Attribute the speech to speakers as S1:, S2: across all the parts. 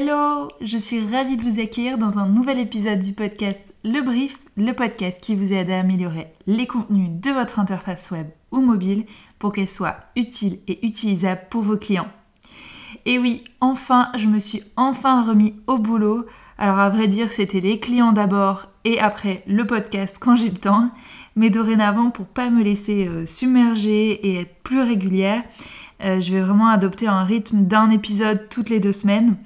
S1: Hello, je suis ravie de vous accueillir dans un nouvel épisode du podcast Le Brief, le podcast qui vous aide à améliorer les contenus de votre interface web ou mobile pour qu'elle soit utile et utilisable pour vos clients. Et oui, enfin, je me suis enfin remis au boulot. Alors à vrai dire, c'était les clients d'abord et après le podcast quand j'ai le temps. Mais dorénavant, pour pas me laisser euh, submerger et être plus régulière, euh, je vais vraiment adopter un rythme d'un épisode toutes les deux semaines.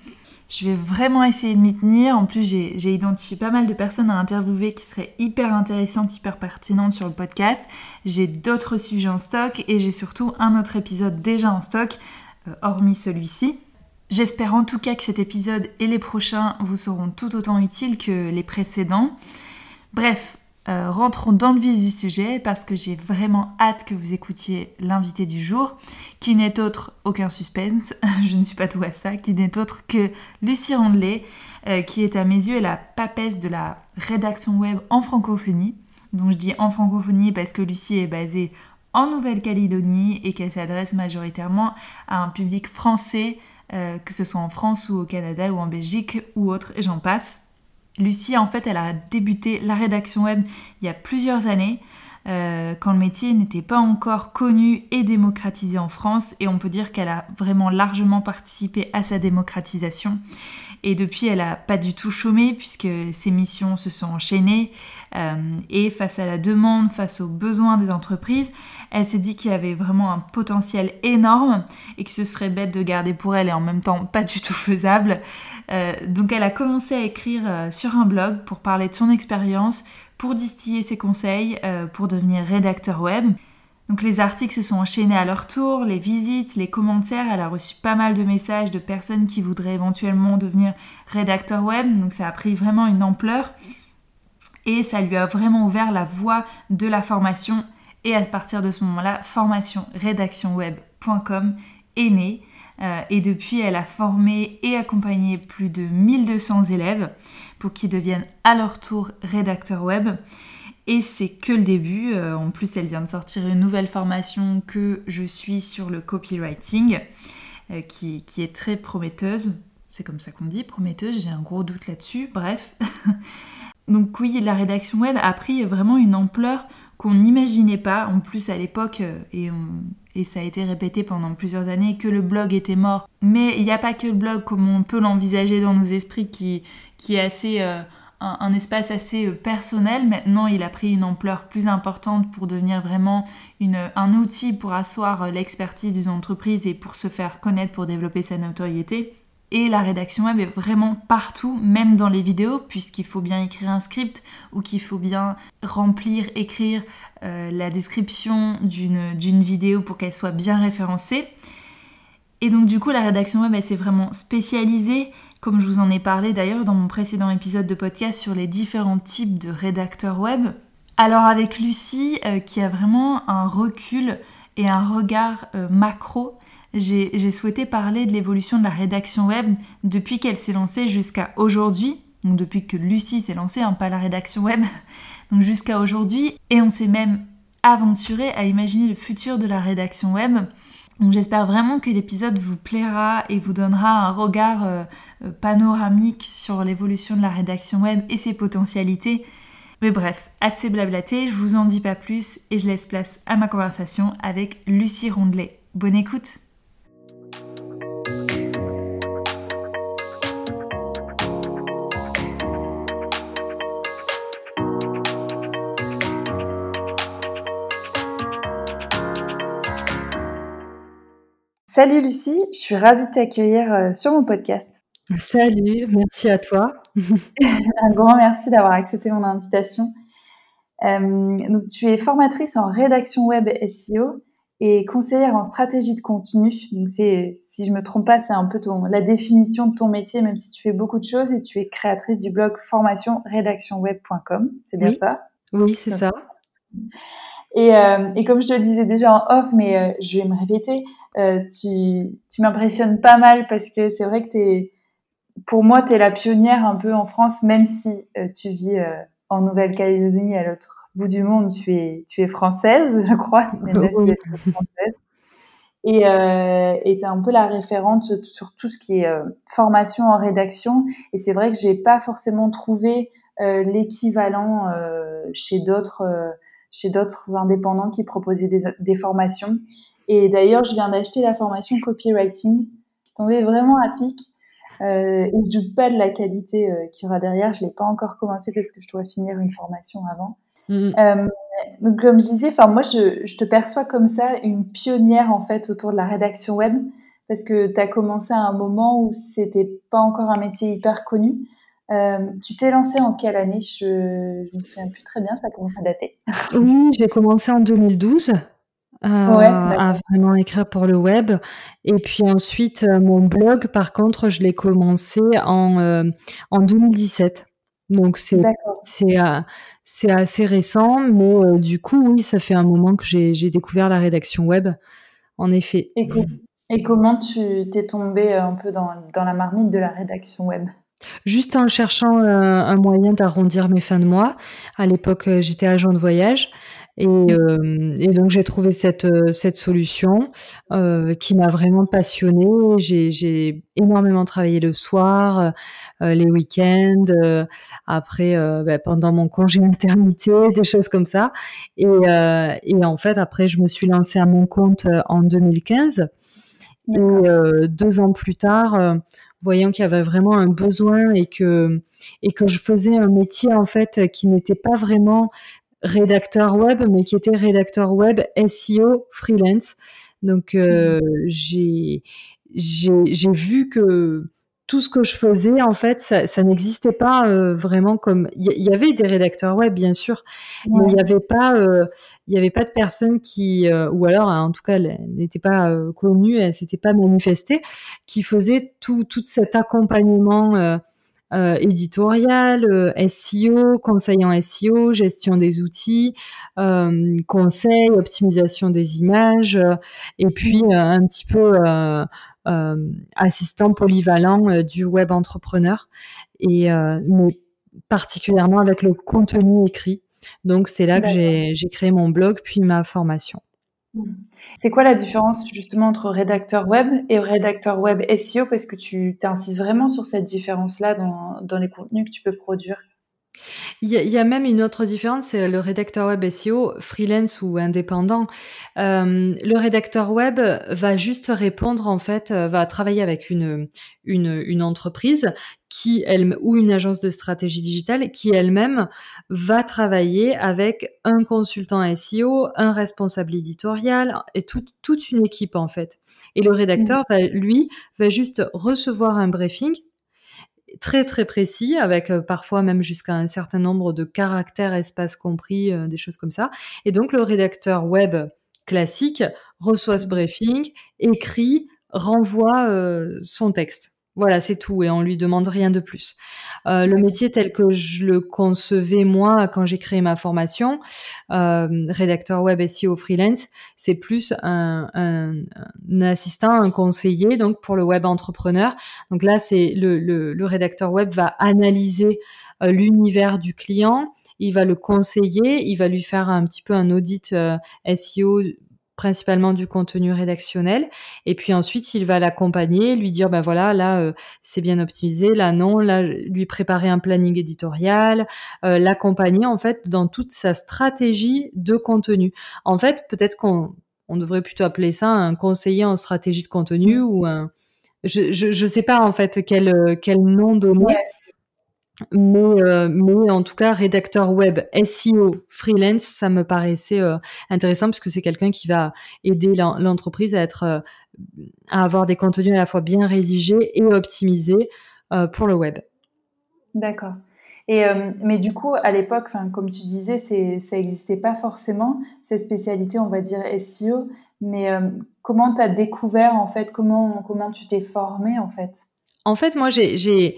S1: Je vais vraiment essayer de m'y tenir. En plus, j'ai identifié pas mal de personnes à interviewer qui seraient hyper intéressantes, hyper pertinentes sur le podcast. J'ai d'autres sujets en stock et j'ai surtout un autre épisode déjà en stock, euh, hormis celui-ci. J'espère en tout cas que cet épisode et les prochains vous seront tout autant utiles que les précédents. Bref, euh, rentrons dans le vif du sujet parce que j'ai vraiment hâte que vous écoutiez l'invité du jour, qui n'est autre, aucun suspense, je ne suis pas tout à ça, qui n'est autre que Lucie Rondelet, euh, qui est à mes yeux la papesse de la rédaction web en francophonie. Donc je dis en francophonie parce que Lucie est basée en Nouvelle-Calédonie et qu'elle s'adresse majoritairement à un public français, euh, que ce soit en France ou au Canada ou en Belgique ou autre, et j'en passe. Lucie, en fait, elle a débuté la rédaction web il y a plusieurs années, euh, quand le métier n'était pas encore connu et démocratisé en France, et on peut dire qu'elle a vraiment largement participé à sa démocratisation. Et depuis, elle n'a pas du tout chômé puisque ses missions se sont enchaînées. Euh, et face à la demande, face aux besoins des entreprises, elle s'est dit qu'il y avait vraiment un potentiel énorme et que ce serait bête de garder pour elle et en même temps pas du tout faisable. Euh, donc elle a commencé à écrire euh, sur un blog pour parler de son expérience, pour distiller ses conseils, pour devenir rédacteur web. Donc les articles se sont enchaînés à leur tour, les visites, les commentaires. Elle a reçu pas mal de messages de personnes qui voudraient éventuellement devenir rédacteur web. Donc ça a pris vraiment une ampleur et ça lui a vraiment ouvert la voie de la formation. Et à partir de ce moment-là, formation rédactionweb.com est née. Euh, et depuis, elle a formé et accompagné plus de 1200 élèves pour qu'ils deviennent à leur tour rédacteurs web. Et c'est que le début. Euh, en plus, elle vient de sortir une nouvelle formation que je suis sur le copywriting, euh, qui, est très prometteuse. C'est comme ça qu'on dit, prometteuse. J'ai un gros doute là-dessus. Bref. Donc oui, la rédaction web a pris vraiment une ampleur qu'on n'imaginait pas. En plus, à l'époque, euh, et, et, ça a été répété pendant plusieurs années, que le blog était mort. Mais il n'y a pas que le blog comme on peut l'envisager dans nos esprits qui, qui est assez un, espace assez euh, personnel. Maintenant, il a pris une ampleur plus importante pour devenir vraiment un outil pour asseoir euh, l'expertise d'une entreprise et pour se faire connaître, pour développer sa notoriété. Et la rédaction web est vraiment partout, même dans les vidéos, puisqu'il faut bien écrire un script ou qu'il faut bien remplir, écrire euh, la description d'une vidéo pour qu'elle soit bien référencée. Et donc du coup, la rédaction web, elle s'est vraiment spécialisée comme je vous en ai parlé d'ailleurs dans mon précédent épisode de podcast sur les différents types de rédacteurs web. Alors avec Lucie, euh, qui a vraiment un recul et un regard euh, macro, j'ai souhaité parler de l'évolution de la rédaction web depuis qu'elle s'est lancée jusqu'à aujourd'hui. Donc depuis que Lucie s'est lancée, hein, pas la rédaction web, donc jusqu'à aujourd'hui. Et on s'est même aventuré à imaginer le futur de la rédaction web donc j'espère vraiment que l'épisode vous plaira et vous donnera un regard euh, euh, panoramique sur l'évolution de la rédaction web et ses potentialités. Mais bref, assez blablaté, je vous en dis pas plus et je laisse place à ma conversation avec Lucie Rondelet. Bonne écoute Salut Lucie, je suis ravie de t'accueillir euh, sur mon podcast.
S2: Salut, merci à toi.
S1: Un grand merci d'avoir accepté mon invitation. Euh, donc, tu es formatrice en rédaction web SEO et conseillère en stratégie de contenu. Donc, c'est, si je me trompe pas, c'est un peu ton, la définition de ton métier, même si tu fais beaucoup de choses et tu es créatrice du blog formation rédactionweb.com. C'est bien ça?
S2: Oui, c'est ça.
S1: Et, euh, et, comme je te le disais déjà en off, mais euh, je vais me répéter, euh, tu, tu m'impressionnes pas mal parce que c'est vrai que t'es, pour moi, tu es la pionnière un peu en France, même si tu vis en Nouvelle-Calédonie, à l'autre bout du monde, tu es, tu es française, je crois, tu es française.
S3: et euh, était un peu la référente sur tout ce qui est formation en rédaction. Et c'est vrai que j'ai pas forcément trouvé l'équivalent chez d'autres chez d'autres indépendants qui proposaient des, des formations. Et d'ailleurs, je viens d'acheter la formation copywriting qui tombait vraiment à pic. Euh, et je doute pas de la qualité euh, qu'il y aura derrière. Je l'ai pas encore commencé parce que je dois finir une formation avant. Mm. Euh, donc, comme je disais, enfin, moi, je, je, te perçois comme ça, une pionnière, en fait, autour de la rédaction web, parce que tu as commencé à un moment où c'était pas encore un métier hyper connu. Euh, tu t'es lancée en quelle année? Je ne me souviens plus très bien, ça commence à dater.
S2: Oui, j'ai commencé en 2012 euh, à vraiment écrire pour le web. Et puis ensuite, euh, mon blog, par contre, je l'ai commencé en, euh, en 2017. Donc c'est c'est c'est assez récent, mais du coup oui, ça fait un moment que j'ai découvert la rédaction web, en effet.
S3: Et, et comment tu t'es tombé un peu dans, dans, la marmite de la rédaction web?
S2: Juste en cherchant un moyen d'arrondir mes fins de mois. À l'époque, j'étais agent de voyage et, euh, et donc j'ai trouvé cette, euh, cette solution euh, qui m'a vraiment passionnée. J'ai énormément travaillé le soir, euh, les week-ends, euh, après bah, pendant mon congé maternité, des choses comme ça. Et, et en fait après je me suis lancée à mon compte en 2015. Et deux ans plus tard, voyant qu'il y avait vraiment un besoin et que et que je faisais un métier en fait qui n'était pas vraiment rédacteur web, mais qui était rédacteur web SEO freelance. Donc euh, mmh. j'ai j'ai vu que tout ce que je faisais, en fait, ça, ça n'existait pas euh, vraiment comme. Il y, avait des rédacteurs web, bien sûr, mais il n'y avait pas, euh, il y avait pas de personnes qui, euh, ou alors, en tout cas, n'étaient pas euh, connues, elles s'étaient pas manifestées, qui faisaient tout, tout cet accompagnement euh, éditorial, euh, SEO, conseil en SEO, gestion des outils, euh, conseil, optimisation des images, et puis un petit peu assistant polyvalent du web entrepreneur, et mais particulièrement avec le contenu écrit. Donc c'est là que j'ai créé mon blog puis ma formation.
S3: C'est quoi la différence justement entre rédacteur web et rédacteur web SEO Parce que tu t'insistes vraiment sur cette différence-là dans, dans les contenus que tu peux produire.
S2: Il y, a, même une autre différence, c'est le rédacteur web SEO, freelance ou indépendant. Euh, le rédacteur web va juste répondre, en fait, euh, va travailler avec une, une, une entreprise qui elle ou une agence de stratégie digitale qui elle-même va travailler avec un consultant SEO, un responsable éditorial et toute une équipe en fait. Et le rédacteur mmh. va, lui va juste recevoir un briefing très très précis, avec euh, parfois même jusqu'à un certain nombre de caractères, espaces compris, euh, des choses comme ça. Et donc le rédacteur web classique reçoit ce briefing, écrit, renvoie euh, son texte. Voilà, c'est tout, et on lui demande rien de plus. Euh, le métier tel que je le concevais moi quand j'ai créé ma formation, euh, rédacteur web SEO freelance, c'est plus un, un, un, assistant, un conseiller, donc pour le web entrepreneur. Donc là, c'est le, le, le rédacteur web va analyser euh, l'univers du client, il va le conseiller, il va lui faire un petit peu un audit SEO principalement du contenu rédactionnel. Et puis ensuite, il va l'accompagner, lui dire, ben voilà, là, euh, c'est bien optimisé, là, non, là, lui préparer un planning éditorial, euh, l'accompagner, en fait, dans toute sa stratégie de contenu. En fait, peut-être qu'on on devrait plutôt appeler ça un conseiller en stratégie de contenu ou un... Je, je sais pas, en fait, quel, quel nom donner mais, euh, mais en tout cas, rédacteur web SEO freelance, ça me paraissait euh, intéressant parce que c'est quelqu'un qui va aider l'entreprise à être, euh, à avoir des contenus à la fois bien rédigés et optimisés pour le web.
S3: D'accord. Et mais du coup, à l'époque, comme tu disais, ça n'existait pas forcément ces spécialités, on va dire SEO. Mais comment tu as découvert en fait Comment comment tu t'es formé en fait?
S2: En fait, moi, j'ai,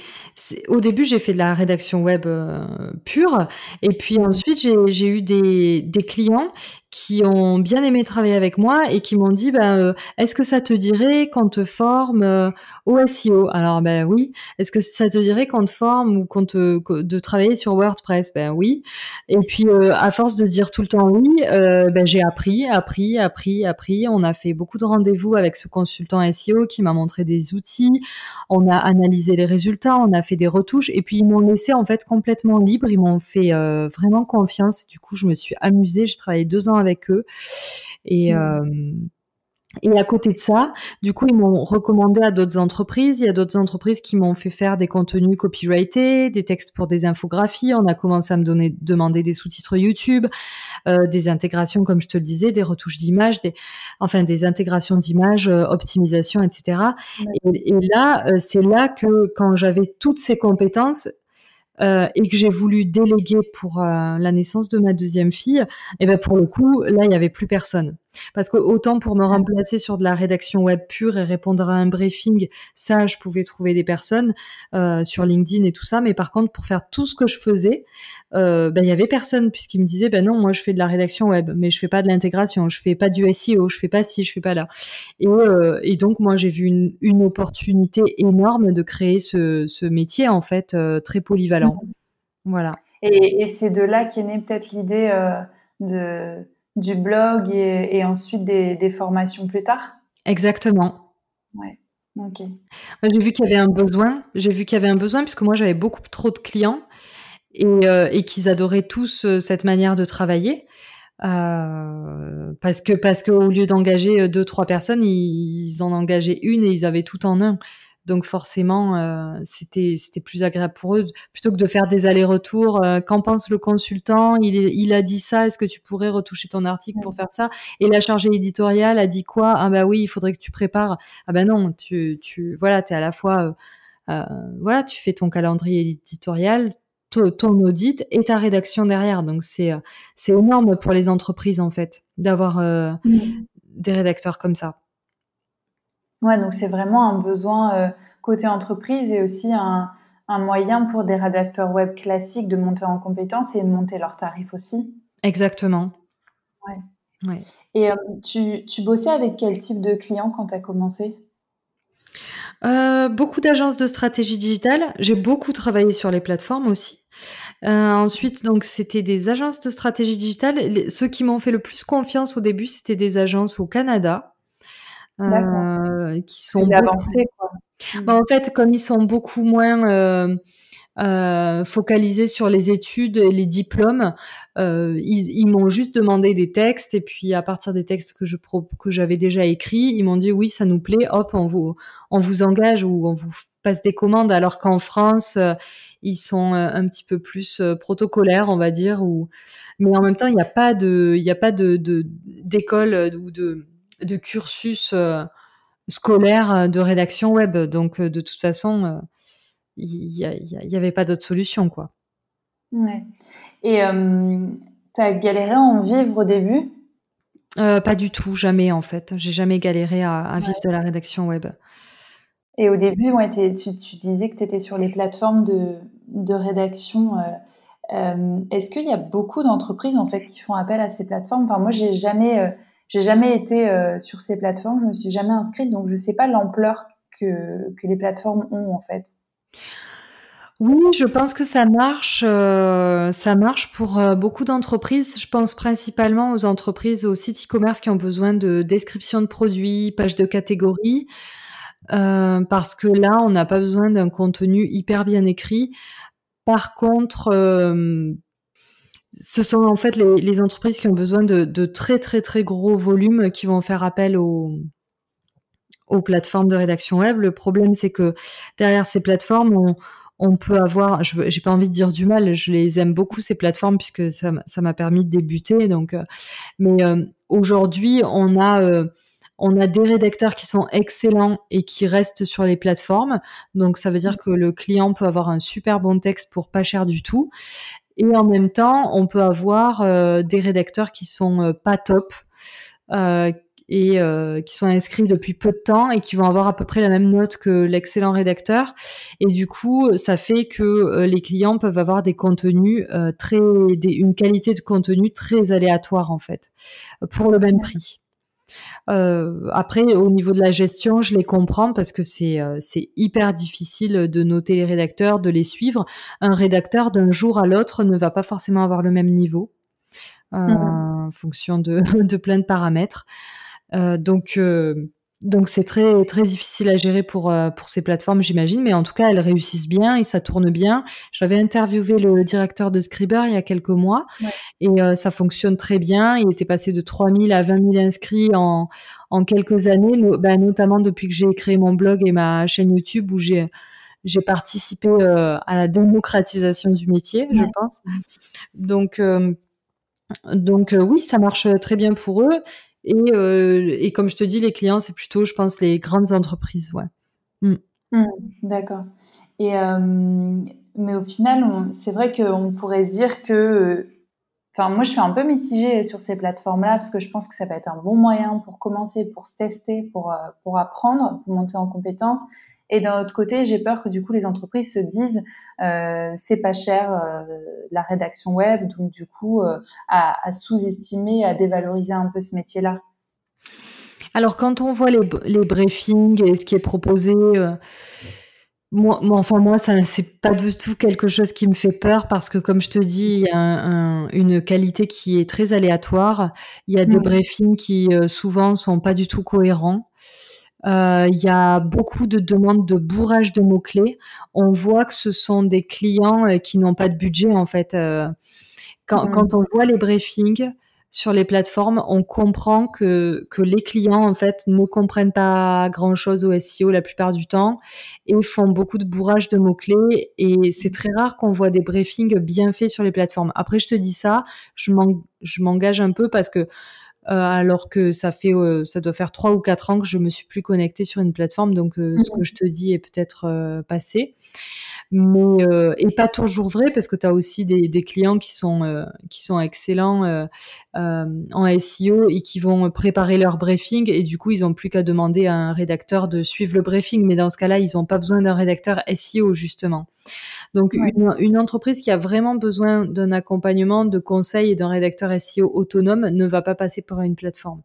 S2: au début, j'ai fait de la rédaction web euh, pure, et puis ensuite, j'ai eu des, des clients qui ont bien aimé travailler avec moi et qui m'ont dit ben, est-ce que ça te dirait qu'on te forme euh, au SEO Alors ben oui. Est-ce que ça te dirait qu'on te forme ou qu'on te de travailler sur WordPress? Ben oui. Et puis euh, à force de dire tout le temps oui, ben j'ai appris, appris, appris, appris. On a fait beaucoup de rendez-vous avec ce consultant SEO qui m'a montré des outils. On a analysé les résultats, on a fait des retouches et puis ils m'ont laissé en fait complètement libre. Ils m'ont fait vraiment confiance. Du coup, je me suis amusée. J'ai travaillé deux ans avec eux. Et, mmh. euh, et à côté de ça, du coup, ils m'ont recommandé à d'autres entreprises. Il y a d'autres entreprises qui m'ont fait faire des contenus copyrightés, des textes pour des infographies. On a commencé à me donner, demander des sous-titres YouTube, euh, des intégrations, comme je te le disais, des retouches d'images, des, enfin des intégrations d'images, euh, optimisation, etc. Et, et, là, c'est là que quand j'avais toutes ces compétences, euh, et que j'ai voulu déléguer pour euh, la naissance de ma deuxième fille, et ben pour le coup, là, il y avait plus personne. Parce que autant pour me remplacer sur de la rédaction web pure et répondre à un briefing, ça, je pouvais trouver des personnes euh, sur LinkedIn et tout ça. Mais par contre, pour faire tout ce que je faisais, euh, ben, il y avait personne puisqu'ils me disaient, ben non, moi, je fais de la rédaction web, mais je fais pas de l'intégration, je fais pas du SEO, je fais pas ci, je fais pas là. Et, euh, et donc, moi, j'ai vu une, une, opportunité énorme de créer ce, ce métier, en fait, euh, très polyvalent. Mmh. Voilà.
S3: Et, et c'est de là qu'est née peut-être l'idée euh, de du blog et, ensuite des, formations plus tard
S2: Exactement.
S3: Ouais. Ok.
S2: J'ai vu qu'il y avait un besoin. J'ai vu qu'il y avait un besoin puisque moi j'avais beaucoup trop de clients et, euh, qu'ils adoraient tous euh, cette manière de travailler. Euh, parce que parce qu'au lieu d'engager deux trois personnes, ils, ils en engageaient une et ils avaient tout en un. Donc forcément, euh, c'était c'était plus agréable pour eux plutôt que de faire des allers-retours. Euh, qu'en pense le consultant? Il, il a dit ça. Est-ce que tu pourrais retoucher ton article pour faire ça? Et la chargée éditoriale a dit quoi? Ah bah oui, il faudrait que tu prépares. Ah bah non, tu tu voilà, t'es à la fois euh, voilà, tu fais ton calendrier éditorial, ton audit et ta rédaction derrière. Donc c'est c'est énorme pour les entreprises en fait d'avoir mmh. des rédacteurs comme ça.
S3: Ouais, donc c'est vraiment un besoin euh, côté entreprise et aussi un, un, moyen pour des rédacteurs web classiques de monter en compétences et de monter leurs tarifs aussi.
S2: Exactement.
S3: Ouais. ouais. Et euh, tu, tu, bossais avec quel type de clients quand tu as commencé?
S2: Euh, beaucoup d'agences de stratégie digitale. J'ai beaucoup travaillé sur les plateformes aussi. Euh, ensuite, donc, c'était des agences de stratégie digitale. ceux qui m'ont fait le plus confiance au début, c'était des agences au Canada.
S3: Euh, qui sont avancés, quoi.
S2: Bah, en fait, comme ils sont beaucoup moins euh, euh, focalisés sur les études et les diplômes, euh, ils, ils m'ont juste demandé des textes et puis à partir des textes que je que j'avais déjà écrits, ils m'ont dit oui, ça nous plaît, hop, on vous on vous engage ou on vous passe des commandes. Alors qu'en France, ils sont un petit peu plus protocolaires, on va dire, ou mais en même temps, il n'y a pas de il n'y a pas de d'école ou de de cursus euh, scolaire euh, de rédaction web. Donc, euh, de toute façon, il n'y avait pas d'autre solution, quoi.
S3: Ouais. Et tu as galéré à en vivre au début?
S2: Pas du tout, jamais en fait. J'ai jamais galéré à, vivre de la rédaction web.
S3: Et au début, ouais, tu, tu, disais que tu étais sur les plateformes de, de rédaction. Est-ce qu'il y a beaucoup d'entreprises en fait qui font appel à ces plateformes? Enfin, moi, j'ai jamais j'ai jamais été euh, sur ces plateformes, je me suis jamais inscrite, donc je sais pas l'ampleur que, que les plateformes ont en fait.
S2: Oui, je pense que ça marche. Euh, ça marche pour euh, beaucoup d'entreprises. Je pense principalement aux entreprises, aux sites e-commerce qui ont besoin de description de produits, pages de catégories, parce que là, on n'a pas besoin d'un contenu hyper bien écrit. Par contre, ce sont en fait les, entreprises qui ont besoin de, très très très gros volumes qui vont faire appel aux, aux plateformes de rédaction web. Le problème, c'est que derrière ces plateformes, on, peut avoir, je n'ai pas envie de dire du mal, je les aime beaucoup ces plateformes puisque ça, m'a permis de débuter. Donc, euh, mais euh, aujourd'hui, on a euh, on a des rédacteurs qui sont excellents et qui restent sur les plateformes. Donc ça veut dire que le client peut avoir un super bon texte pour pas cher du tout. Et en même temps, on peut avoir euh, des rédacteurs qui sont euh, pas top. Euh, et qui sont inscrits depuis peu de temps et qui vont avoir à peu près la même note que l'excellent rédacteur. Et du coup, ça fait que les clients peuvent avoir des contenus très, une qualité de contenu très aléatoire en fait, pour le même prix. Après, au niveau de la gestion, je les comprends parce que c'est c'est hyper difficile de noter les rédacteurs, de les suivre. Un rédacteur d'un jour à l'autre ne va pas forcément avoir le même niveau mmh. en fonction de, de plein de paramètres. Euh, donc euh, donc c'est très très difficile à gérer pour euh, pour ces plateformes, j'imagine, mais en tout cas elles réussissent bien et ça tourne bien. J'avais interviewé le directeur de Scriber il y a quelques mois et ça fonctionne très bien. Il était passé de 3000 à 20 000 inscrits en en quelques années, bah, notamment depuis que j'ai créé mon blog et ma chaîne YouTube où j'ai j'ai participé à la démocratisation du métier, je pense. Donc donc oui, ça marche très bien pour eux. Et, euh, et comme je te dis, les clients, c'est plutôt, je pense, les grandes entreprises. Ouais.
S3: Mm. Mm, d'accord. Euh, mais au final, c'est vrai qu'on pourrait se dire que. Enfin, moi, je suis un peu mitigée sur ces plateformes-là parce que je pense que ça va être un bon moyen pour commencer, pour se tester, pour, euh, pour apprendre, pour monter en compétences. Et d'un autre côté, j'ai peur que du coup les entreprises se disent euh, c'est pas cher euh, la rédaction web, donc du coup euh, à, sous-estimer, à dévaloriser un peu ce métier-là.
S2: Alors quand on voit les, les, briefings et ce qui est proposé, euh, moi, enfin moi ça c'est pas du tout quelque chose qui me fait peur parce que comme je te dis, il y a une qualité qui est très aléatoire. Il y a des briefings qui souvent sont pas du tout cohérents. Euh, il y a beaucoup de demandes de bourrage de mots-clés. On voit que ce sont des clients euh, qui n'ont pas de budget en fait. Euh, quand, mmh. quand, on voit les briefings sur les plateformes, on comprend que, que les clients en fait ne comprennent pas grand-chose au SEO la plupart du temps et font beaucoup de bourrage de mots-clés. Et c'est très rare qu'on voit des briefings bien faits sur les plateformes. Après, je te dis ça, je m'engage un peu parce que alors que ça fait, euh, ça doit faire trois ou quatre ans que je me suis plus connectée sur une plateforme, donc euh, ce que je te dis est peut-être passé mais et pas toujours vrai parce que tu as aussi des, des, clients qui sont qui sont excellents euh, en SEO et qui vont préparer leur briefing et du coup ils ont plus qu'à demander à un rédacteur de suivre le briefing mais dans ce cas-là ils n'ont pas besoin d'un rédacteur SEO justement donc une, une, entreprise qui a vraiment besoin d'un accompagnement, de conseils et d'un rédacteur SEO autonome ne va pas passer par une plateforme.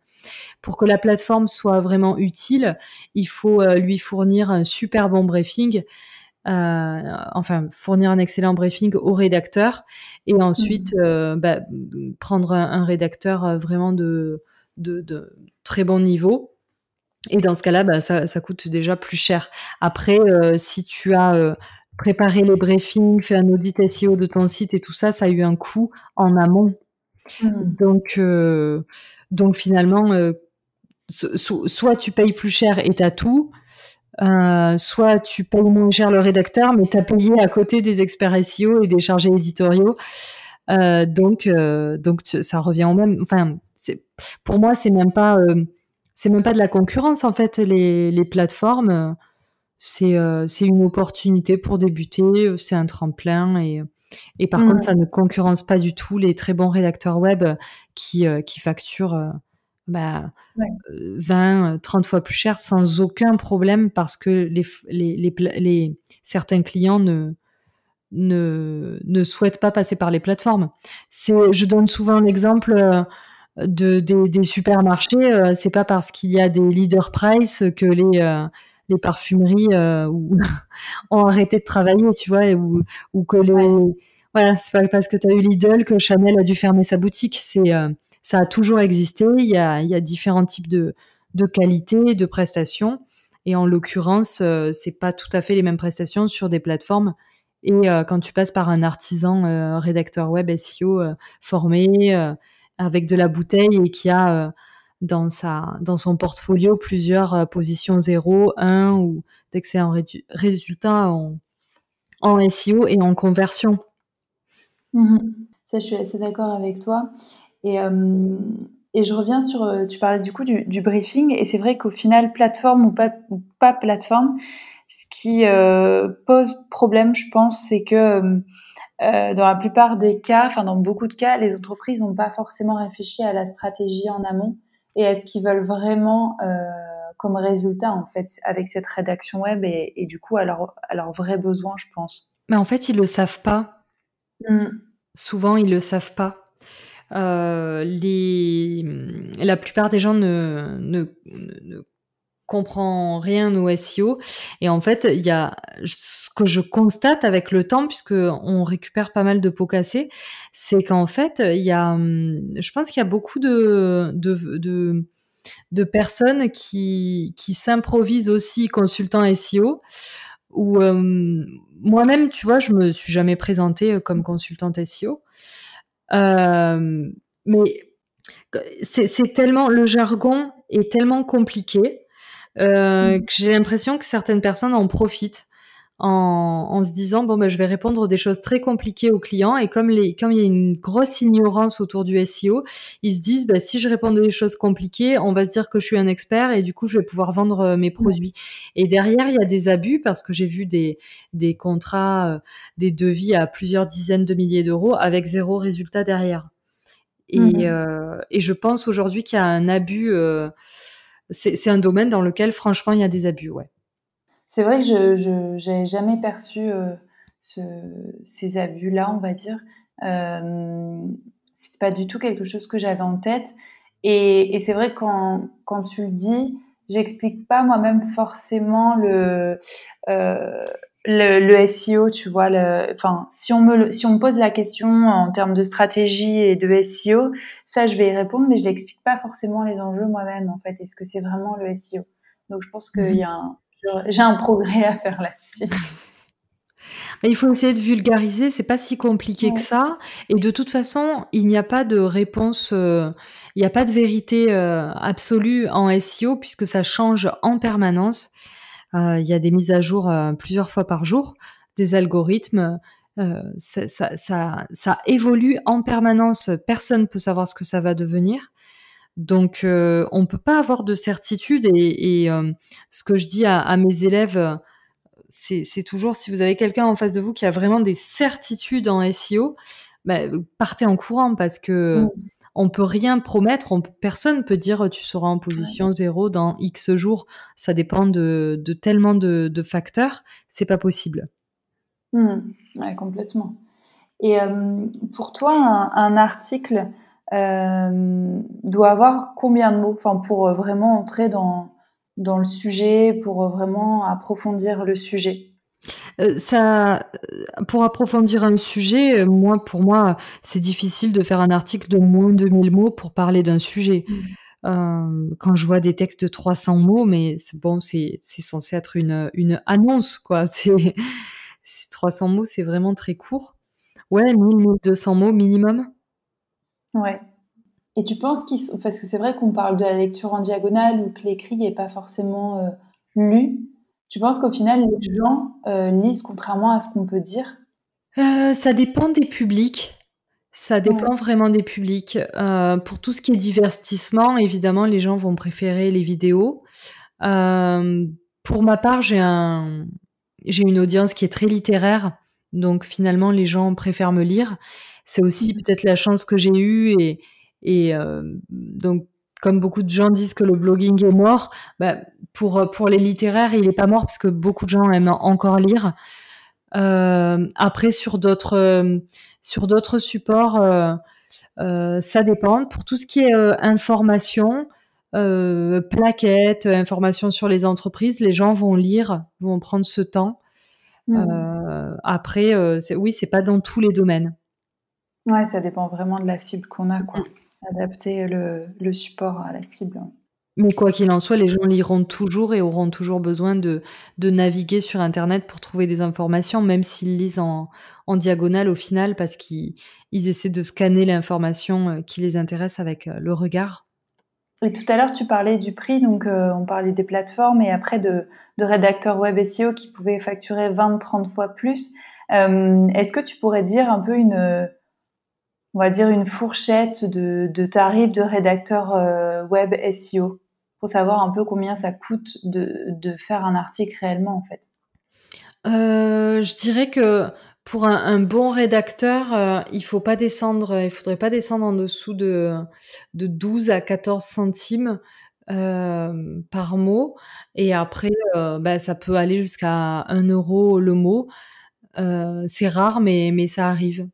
S2: Pour que la plateforme soit vraiment utile, il faut euh, lui fournir un super bon briefing. Euh, enfin fournir un excellent briefing au rédacteur et ensuite mmh. euh, bah, prendre un, rédacteur vraiment de, de, de, très bon niveau. Et dans ce cas-là, bah, ça, ça, coûte déjà plus cher. Après, si tu as préparer les briefings, faire un audit SEO de ton site et tout ça, ça a eu un coût en amont. Mmh. Donc, euh, donc finalement, euh, soit tu payes plus cher et t'as tout, euh, soit tu payes moins cher le rédacteur, mais t'as payé à côté des experts SEO et des chargés éditoriaux. donc, donc ça revient au même. Enfin, pour moi, c'est même pas, c'est même pas de la concurrence en fait. Les, les plateformes, euh, c'est une opportunité pour débuter, euh, c'est un tremplin et, et par contre, ça ne concurrence pas du tout les très bons rédacteurs web qui, euh, qui facturent bah, 20, 30 fois plus cher sans aucun problème parce que les, les, les, les certains clients ne, ne, ne souhaitent pas passer par les plateformes. Je donne souvent l'exemple de, des, des supermarchés. c'est pas parce qu'il y a des leader price que les les parfumeries euh, ont arrêté de travailler, tu vois, ou, ou que les voilà, c'est pas parce que tu as eu Lidl que Chanel a dû fermer sa boutique. C'est euh, ça a toujours existé. Il y a, différents types de, de qualités, de prestations. Et en l'occurrence, euh, c'est pas tout à fait les mêmes prestations sur des plateformes. Et quand tu passes par un artisan rédacteur web SEO formé avec de la bouteille et qui a dans, sa, dans son portfolio plusieurs euh, positions 0, 1 ou d'excellents résultats en, en SEO et en conversion.
S3: Mmh Ça, je suis assez d'accord avec toi. Et, euh, et je reviens sur, euh, tu parlais du coup du, briefing, et c'est vrai qu'au final, plateforme ou pas, ou pas plateforme, ce qui pose problème, je pense, c'est que dans la plupart des cas, enfin dans beaucoup de cas, les entreprises n'ont pas forcément réfléchi à la stratégie en amont et est-ce qu'ils veulent vraiment comme résultat en fait avec cette rédaction web et, du coup à leurs leur vrais besoins, je pense.
S2: Mais en fait, ils le savent pas.
S3: Mmh.
S2: Souvent, ils le savent pas. Euh, la plupart des gens ne, ne, comprend rien au SEO. Et en fait, il y a ce que je constate avec le temps, puisque on récupère pas mal de pots cassés, c'est qu'en fait, il y a, je pense qu'il y a beaucoup de, personnes qui, s'improvisent aussi consultants SEO. Ou euh, moi-même, tu vois, je me suis jamais présentée comme consultante SEO. Euh, mais c'est tellement le jargon est tellement compliqué euh, mm. que j'ai l'impression que certaines personnes en profitent en, en se disant bon ben je vais répondre des choses très compliquées aux clients et comme les comme il y a une grosse ignorance autour du SEO, ils se disent ben, si je réponds des choses compliquées, on va se dire que je suis un expert et du coup je vais pouvoir vendre euh, mes produits. Et derrière il y a des abus parce que j'ai vu des des contrats, euh, des devis à plusieurs dizaines de milliers d'euros avec zéro résultat derrière. Et, mm-hmm. euh, et je pense aujourd'hui qu'il y a un abus. Euh, c'est un domaine dans lequel franchement il y a des abus, ouais.
S3: C'est vrai que je n'avais jamais perçu euh, ces abus-là, on va dire. Euh, c'est pas du tout quelque chose que j'avais en tête. Et, c'est vrai que quand, quand, tu le dis, j'explique pas moi-même forcément le, euh, le, le, SEO, tu vois. enfin, si on, me, si on me pose la question en termes de stratégie et de SEO, ça, je vais y répondre, mais je n'explique pas forcément les enjeux moi-même, en fait. Est-ce que c'est vraiment le SEO Donc, je pense qu'il y a un, j'ai un progrès à faire là-dessus.
S2: Il faut essayer de vulgariser, c'est pas si compliqué que ça. Et de toute façon, il n'y a pas de réponse, euh, il n'y a pas de vérité euh, absolue en SEO puisque ça change en permanence. Euh, il y a des mises à jour plusieurs fois par jour, des algorithmes. Ça, ça, ça, ça, évolue en permanence. Personne ne peut savoir ce que ça va devenir. Donc, euh, on ne peut pas avoir de certitude. Et, euh, ce que je dis à, mes élèves, c'est toujours si vous avez quelqu'un en face de vous qui a vraiment des certitudes en SEO, bah, partez en courant parce que mmh. on peut rien promettre. On, personne peut dire tu seras en position zéro dans X jours. Ça dépend de, tellement de, facteurs. C'est pas possible.
S3: Mmh. complètement. Et euh, pour toi, un article euh, doit avoir combien de mots enfin, pour euh, vraiment entrer dans, dans le sujet, pour euh, vraiment approfondir le sujet?
S2: Ça, pour approfondir un sujet, moi, pour moi, c'est difficile de faire un article de moins de 1000 mots pour parler d'un sujet. Mmh. quand je vois des textes de 300 mots, mais bon, c'est censé être une, une annonce, quoi. C'est 300 mots, c'est vraiment très court. Ouais, 1000, 1200 mots minimum.
S3: Ouais. Et tu penses qu'ils sont... Parce que c'est vrai qu'on parle de la lecture en diagonale ou que l'écrit n'est pas forcément euh, lu. Tu penses qu'au final, les gens euh, lisent contrairement à ce qu'on peut dire?
S2: Euh, Ça dépend des publics. Ça dépend vraiment des publics. pour tout ce qui est divertissement, évidemment, les gens vont préférer les vidéos. pour ma part, j'ai un, j'ai une audience qui est très littéraire, donc finalement, les gens préfèrent me lire. C'est aussi mmh. peut-être la chance que j'ai eue et, et euh, donc comme beaucoup de gens disent que le blogging est mort, bah, pour, pour les littéraires, il n'est pas mort parce que beaucoup de gens aiment encore lire. Euh, après, sur d'autres euh, sur d'autres supports, ça dépend. Pour tout ce qui est information, plaquettes, information sur les entreprises, les gens vont lire, vont prendre ce temps. Mmh. après, oui, c'est pas dans tous les domaines.
S3: Ouais, ça dépend vraiment de la cible qu'on a, quoi. Mmh. Adapter le, le support à la cible.
S2: Mais quoi qu'il en soit, les gens liront toujours et auront toujours besoin de, de naviguer sur Internet pour trouver des informations, même s'ils lisent en, en diagonale au final, parce qu'ils essaient de scanner l'information euh, qui les intéresse avec euh, le regard.
S3: Et tout à l'heure, tu parlais du prix, donc euh, on parlait des plateformes et après de, de rédacteurs web SEO qui pouvaient facturer 20-30 fois plus. Est-ce que tu pourrais dire un peu une on va dire, une fourchette de, tarifs de rédacteur euh, web SEO pour savoir un peu combien ça coûte de, faire un article réellement, en fait
S2: euh, Je dirais que pour un, bon rédacteur, euh, il faut pas descendre, il faudrait pas descendre en dessous de, de 12 à 14 centimes euh, par mot. Et après, bah, ça peut aller jusqu'à 1 euro le mot. c'est rare, mais ça arrive.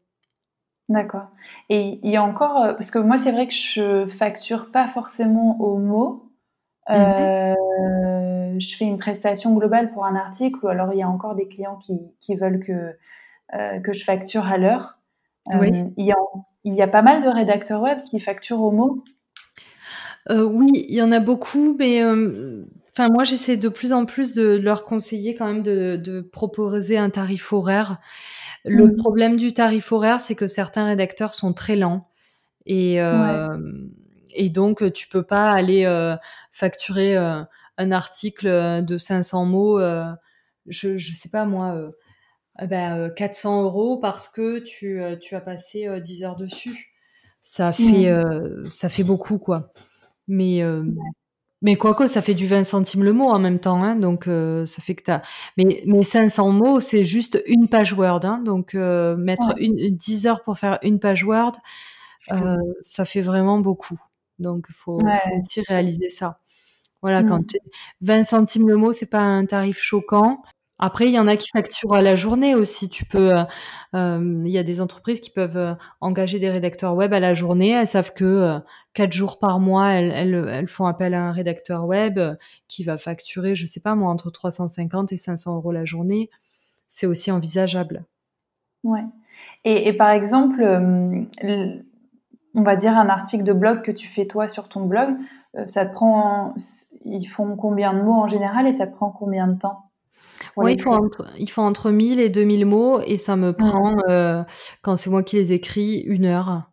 S3: D'accord. Et il y a encore, parce que moi, c'est vrai que je facture pas forcément au mot. Mmh je fais une prestation globale pour un article, ou alors il y a encore des clients qui, qui veulent que euh, que je facture à l'heure.
S2: Oui.
S3: Euh, il, y a, il y a pas mal de rédacteurs web qui facturent au mot.
S2: Euh, oui, il y en a beaucoup, mais enfin moi j'essaie de plus en plus de, leur conseiller quand même de, de proposer un tarif horaire. Le mmh. problème du tarif horaire, c'est que certains rédacteurs sont très lents et et donc tu peux pas aller facturer un article de 500 mots. je je sais pas moi eh ben, 400 euros parce que tu, euh, tu as passé 10 euh, heures dessus. Ça fait, euh, ça fait beaucoup, quoi. Mais, mais quoi ça fait du 20 centimes le mot en même temps, hein, donc ça fait que tu as... Mais, mais 500 mots, c'est juste une page Word, hein, donc mettre une, 10 heures pour faire une page Word, ça fait vraiment beaucoup. Donc il faut, faut, aussi réaliser ça. Voilà, quand 20 mmh. centimes le mot, c'est pas un tarif choquant. Après, il y en a qui facturent à la journée aussi. Tu peux, euh, euh, il y a des entreprises qui peuvent euh, engager des rédacteurs web à la journée. Elles savent que quatre jours par mois, elles, font appel à un rédacteur web qui va facturer, je sais pas moi, entre 350 et 500 euros la journée. C'est aussi envisageable.
S3: Ouais. Et, et par exemple, on va dire un article de blog que tu fais toi sur ton blog, ça te prend, ils font combien de mots en général et ça te prend combien de temps?
S2: Oui, il faut, entre, il faut entre 1000 et 2000 mots et ça me prend, euh, quand c'est moi qui les écris, une heure.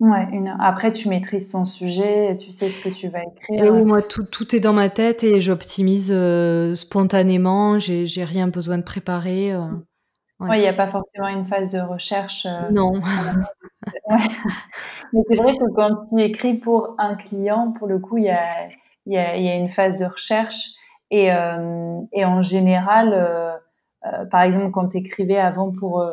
S3: Ouais, une heure. Après, tu maîtrises ton sujet, tu sais ce que tu vas écrire. Et
S2: oui, moi, tout, tout est dans ma tête et j'optimise euh, spontanément. J'ai, j'ai rien besoin de préparer. Euh,
S3: ouais, il n'y a pas forcément une phase de recherche.
S2: non.
S3: Mais c'est vrai que quand tu écris pour un client, pour le coup, il y a, y, a, y a une phase de recherche et, euh, et en général, euh, euh, par exemple, quand tu écrivais avant pour,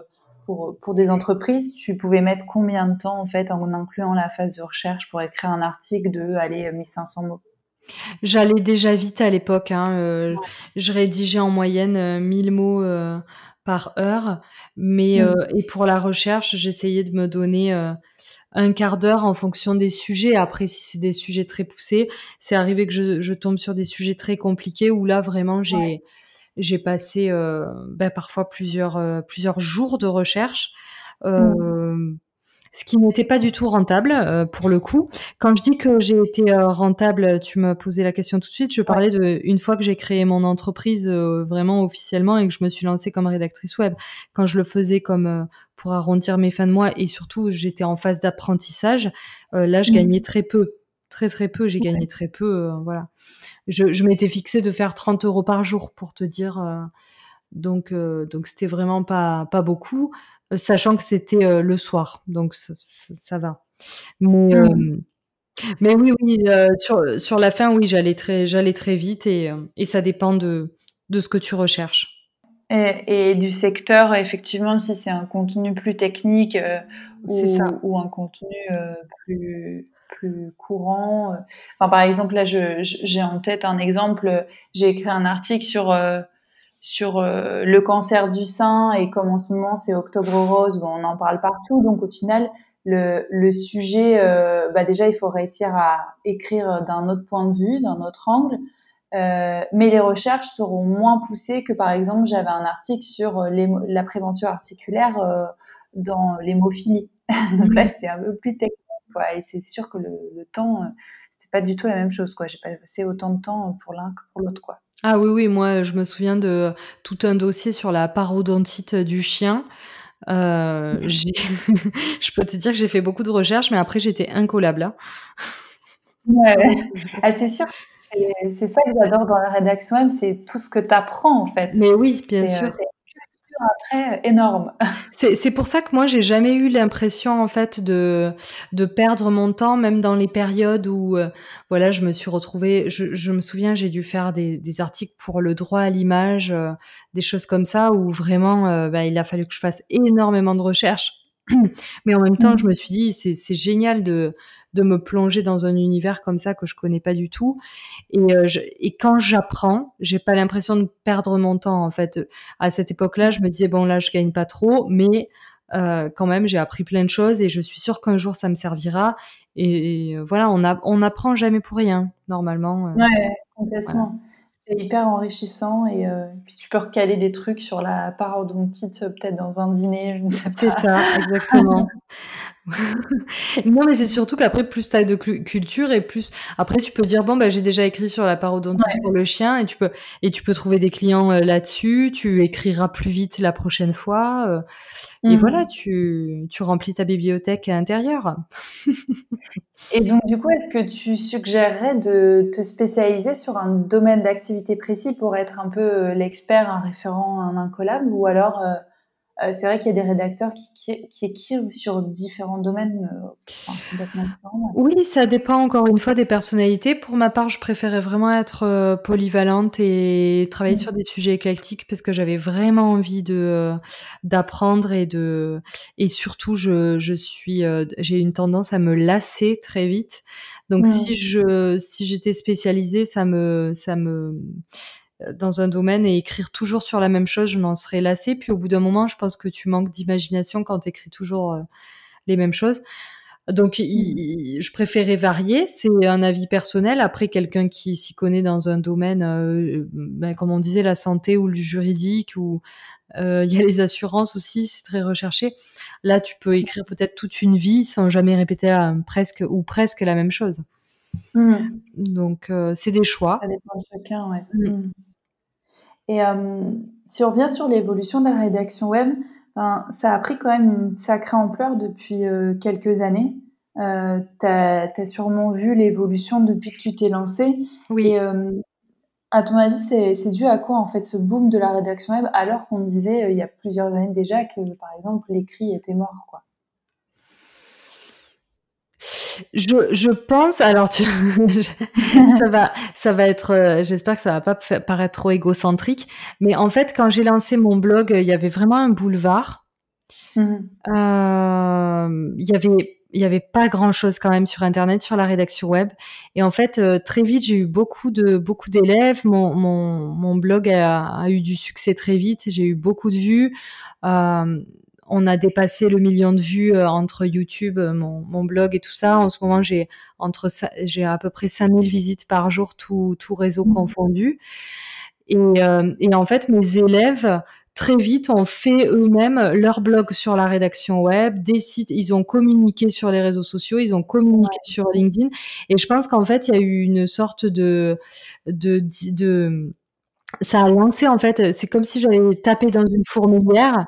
S3: pour, pour des entreprises, tu pouvais mettre combien de temps en fait en incluant la phase de recherche pour écrire un article de allez 1500 mots?
S2: J'allais déjà vite à l'époque. Hein, Je rédigeais en moyenne 1000 mots par heure, mais mmh. et pour la recherche, j'essayais de me donner un quart d'heure en fonction des sujets. Après, si c'est des sujets très poussés, c'est arrivé que je, je, tombe sur des sujets très compliqués où là vraiment j'ai j'ai passé euh, ben, parfois plusieurs euh, plusieurs jours de recherche. Euh, mmh ce qui n'était pas du tout rentable euh, pour le coup. Quand je dis que j'ai été euh, rentable, tu m'as posé la question tout de suite, je parlais de une fois que j'ai créé mon entreprise euh, vraiment officiellement et que je me suis lancée comme rédactrice web. Quand je le faisais comme pour arrondir mes fins de mois et surtout j'étais en phase d'apprentissage, là je mmh. gagnais très peu. Très très peu, j'ai gagné très peu, voilà. Je, je m'étais fixé de faire 30 euros par jour pour te dire. donc donc c'était vraiment pas pas beaucoup. Euh, sachant que c'était euh, le soir, donc ça, va. Mais, mmh. euh, mais oui, oui, sur, sur la fin, oui, j'allais très, j'allais très vite et, et ça dépend de, de ce que tu recherches.
S3: Et, du secteur, effectivement, si c'est un contenu plus technique ou, ça. ou, un contenu plus, plus courant. Enfin, par exemple, là, j'ai en tête un exemple. J'ai écrit un article sur sur euh, le cancer du sein et comme en ce moment c'est Octobre Rose, bon, on en parle partout. Donc au final, le, le sujet, euh, bah déjà il faut réussir à écrire d'un autre point de vue, d'un autre angle. Euh, mais les recherches seront moins poussées que par exemple j'avais un article sur la prévention articulaire dans l'hémophilie. Donc là c'était un peu plus technique quoi. Et c'est sûr que le, le temps c'est pas du tout la même chose quoi. J'ai pas passé autant de temps pour l'un que pour l'autre quoi.
S2: Ah oui, oui, moi je me souviens de tout un dossier sur la parodontite du chien. Euh, je peux te dire que j'ai fait beaucoup de recherches, mais après j'étais incollable. Hein.
S3: Ouais. Ah, c'est sûr. C'est ça que j'adore dans la rédaction M, c'est tout ce que tu apprends en fait.
S2: Mais oui, bien sûr.
S3: Après énorme.
S2: C'est pour ça que moi j'ai jamais eu l'impression en fait de de perdre mon temps, même dans les périodes où euh, voilà je me suis retrouvée. Je, je me souviens j'ai dû faire des, des articles pour le droit à l'image, euh, des choses comme ça où vraiment euh, bah, il a fallu que je fasse énormément de recherches. Mais en même temps, mmh. je me suis dit, c'est génial de, de me plonger dans un univers comme ça que je connais pas du tout. Et, euh, et quand j'apprends, j'ai pas l'impression de perdre mon temps. En fait, à cette époque-là, je me disais bon là, je gagne pas trop, mais euh, quand même, j'ai appris plein de choses et je suis sûre qu'un jour ça me servira. Et, voilà, on, a, on apprend jamais pour rien normalement.
S3: Euh, ouais, complètement. C'est hyper enrichissant et puis tu peux recaler des trucs sur la parodontite peut-être dans un dîner, je ne sais pas.
S2: C'est ça, exactement. non, mais c'est surtout qu'après, plus tu as de culture et plus. Après, tu peux dire bon, bah, j'ai déjà écrit sur la parodontite pour le chien et tu peux et tu peux trouver des clients euh, là-dessus. Tu écriras plus vite la prochaine fois. Euh, et mmh. voilà, tu, tu remplis ta bibliothèque intérieure.
S3: et donc, du coup, est-ce que tu suggérerais de te spécialiser sur un domaine d'activité précis pour être un peu euh, l'expert, un référent, un incollable ou alors euh, c'est vrai qu'il y a des rédacteurs qui, qui, écrivent sur différents domaines
S2: euh, Oui, ça dépend encore une fois des personnalités. Pour ma part, je préférais vraiment être euh, polyvalente et travailler mmh. sur des sujets éclectiques parce que j'avais vraiment envie de d'apprendre et de et surtout je, je suis j'ai une tendance à me lasser très vite. Donc si je si j'étais spécialisée, ça me ça me dans un domaine et écrire toujours sur la même chose, je m'en serais lassée. Puis au bout d'un moment, je pense que tu manques d'imagination quand tu écris toujours euh, les mêmes choses. Donc, je préférais varier. C'est un avis personnel. Après, quelqu'un qui s'y connaît dans un domaine, euh, ben, comme on disait, la santé ou le juridique, ou il y a les assurances aussi, c'est très recherché. Là, tu peux écrire peut-être toute une vie sans jamais répéter presque ou presque la même chose. Mmh. Donc, c'est des choix.
S3: Ça dépend de chacun, ouais. Mmh. Mmh. Et si on revient sur l'évolution de la rédaction web, ben, ça a pris quand même une sacrée ampleur depuis quelques années. Euh, tu as, sûrement vu l'évolution depuis que tu t'es lancé.
S2: Oui.
S3: Et, à ton avis, c'est dû à quoi en fait ce boom de la rédaction web alors qu'on disait il y a plusieurs années déjà que par exemple l'écrit était mort quoi?
S2: Je, je pense, alors tu, ça va, ça va être, euh, j'espère que ça va pas paraître trop égocentrique, mais en fait, quand j'ai lancé mon blog, il y avait vraiment un boulevard. Mmh. Euh, il y avait, il y avait pas grand chose quand même sur internet, sur la rédaction web. Et en fait, euh, très vite, j'ai eu beaucoup de beaucoup d'élèves. Mon, mon, mon blog a, a, eu du succès très vite. J'ai eu beaucoup de vues. On a dépassé le million de vues euh, entre YouTube, euh, mon, blog et tout ça. En ce moment, j'ai entre j'ai à peu près 5000 visites par jour, tout, tout réseau mmh. confondu. Et, euh, et, en fait, mes élèves très vite ont fait eux-mêmes leur blog sur la rédaction web, des sites, ils ont communiqué sur les réseaux sociaux, ils ont communiqué sur LinkedIn. Et je pense qu'en fait, il y a eu une sorte de, de, de ça a lancé en fait, c'est comme si j'avais tapé dans une fourmilière.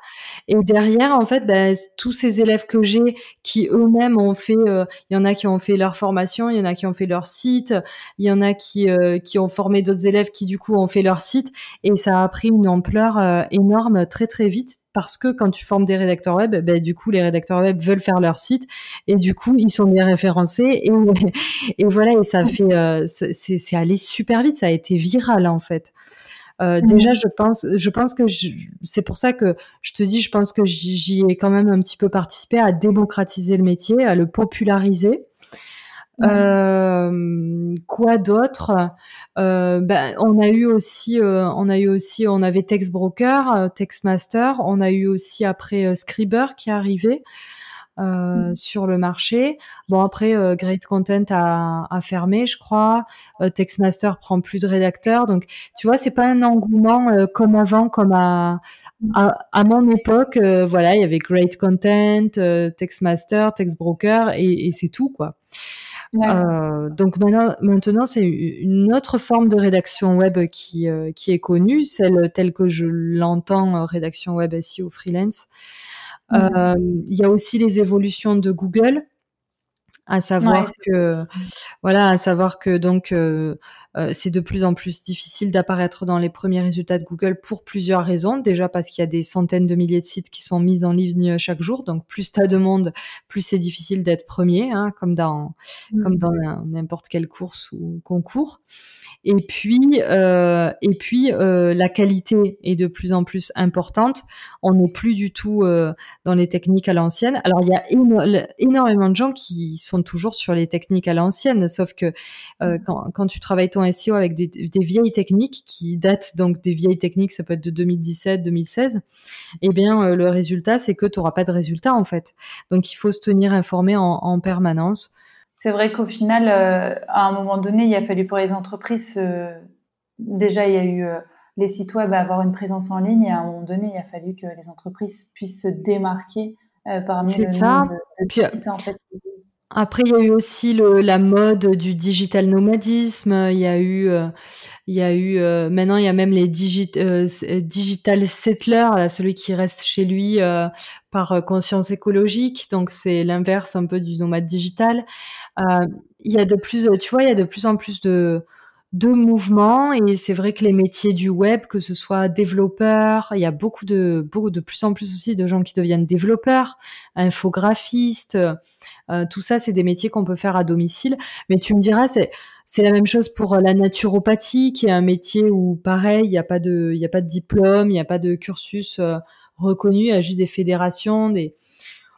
S2: Et derrière en fait, ben, tous ces élèves que j'ai qui eux-mêmes ont fait, euh, il y en a qui ont fait leur formation, il y en a qui ont fait leur site, il y en a qui euh, qui ont formé d'autres élèves qui du coup ont fait leur site. Et ça a pris une ampleur euh, énorme très très vite parce que quand tu formes des rédacteurs web, ben, du coup les rédacteurs web veulent faire leur site. Et du coup ils sont bien référencés. Et, et voilà et ça fait c'est allé super vite, ça a été viral en fait. Euh, déjà, je pense, je pense que c'est pour ça que je te dis, je pense que j'y ai quand même un petit peu participé à démocratiser le métier, à le populariser. Euh, quoi d'autre? Euh, ben, On a eu aussi, euh, on a eu aussi, on avait Textbroker, euh, Textmaster, on a eu aussi après Scriber qui est arrivé. Euh, mmh. sur le marché. Bon après, euh, Great Content a, a, fermé, je crois. Euh, Textmaster prend plus de rédacteurs, donc tu vois, c'est pas un engouement comme avant, comme à, à, à mon époque. voilà, il y avait Great Content, Textmaster, Textbroker et, et c'est tout quoi. donc maintenant, maintenant c'est une autre forme de rédaction web qui, qui est connue, celle telle que je l'entends, rédaction web SEO freelance. Mmh. Euh, il y a aussi les évolutions de Google. à savoir que voilà, à savoir que donc euh, euh, c'est de plus en plus difficile d'apparaître dans les premiers résultats de Google pour plusieurs raisons. Déjà parce qu'il y a des centaines de milliers de sites qui sont mis en ligne chaque jour, donc plus t'as de monde, plus c'est difficile d'être premier, hein, comme dans mmh. comme dans n'importe quelle course ou concours. Et puis, euh, et puis euh, la qualité est de plus en plus importante. On n'est plus du tout dans les techniques à l'ancienne. Alors il y a énormément de gens qui sont toujours sur les techniques à l'ancienne, sauf que mmh. quand, quand, tu travailles ton SEO avec des, des, vieilles techniques qui datent donc des vieilles techniques, ça peut être de 2017, 2016. Eh bien, euh, le résultat, c'est que tu n'auras pas de résultat en fait. Donc il faut se tenir informé en, en permanence
S3: c'est vrai qu'au final, euh, à un moment donné, il a fallu pour les entreprises, euh, déjà il y a eu euh, les sites web à avoir une présence en ligne et à un moment donné, il a fallu que les entreprises puissent se démarquer parmi le ça. de, sites en fait.
S2: Après, il y a eu aussi le, la mode du digital nomadisme. Il y a eu, il y a eu. maintenant, il y a même les digital settlers, celui qui reste chez lui par conscience écologique. Donc, c'est l'inverse un peu du nomade digital. Euh, il y a de plus, tu vois, il y a de plus en plus de de mouvements et c'est vrai que les métiers du web, que ce soit développeur, il y a beaucoup de beaucoup de plus en plus aussi de gens qui deviennent développeurs, infographistes. Euh, tout ça, c'est des métiers qu'on peut faire à domicile. Mais tu me diras, c'est c'est la même chose pour la naturopathie, qui est un métier où pareil, il n'y a pas de il a pas de diplôme, il n'y a pas de cursus euh, reconnu, il y a juste des fédérations, des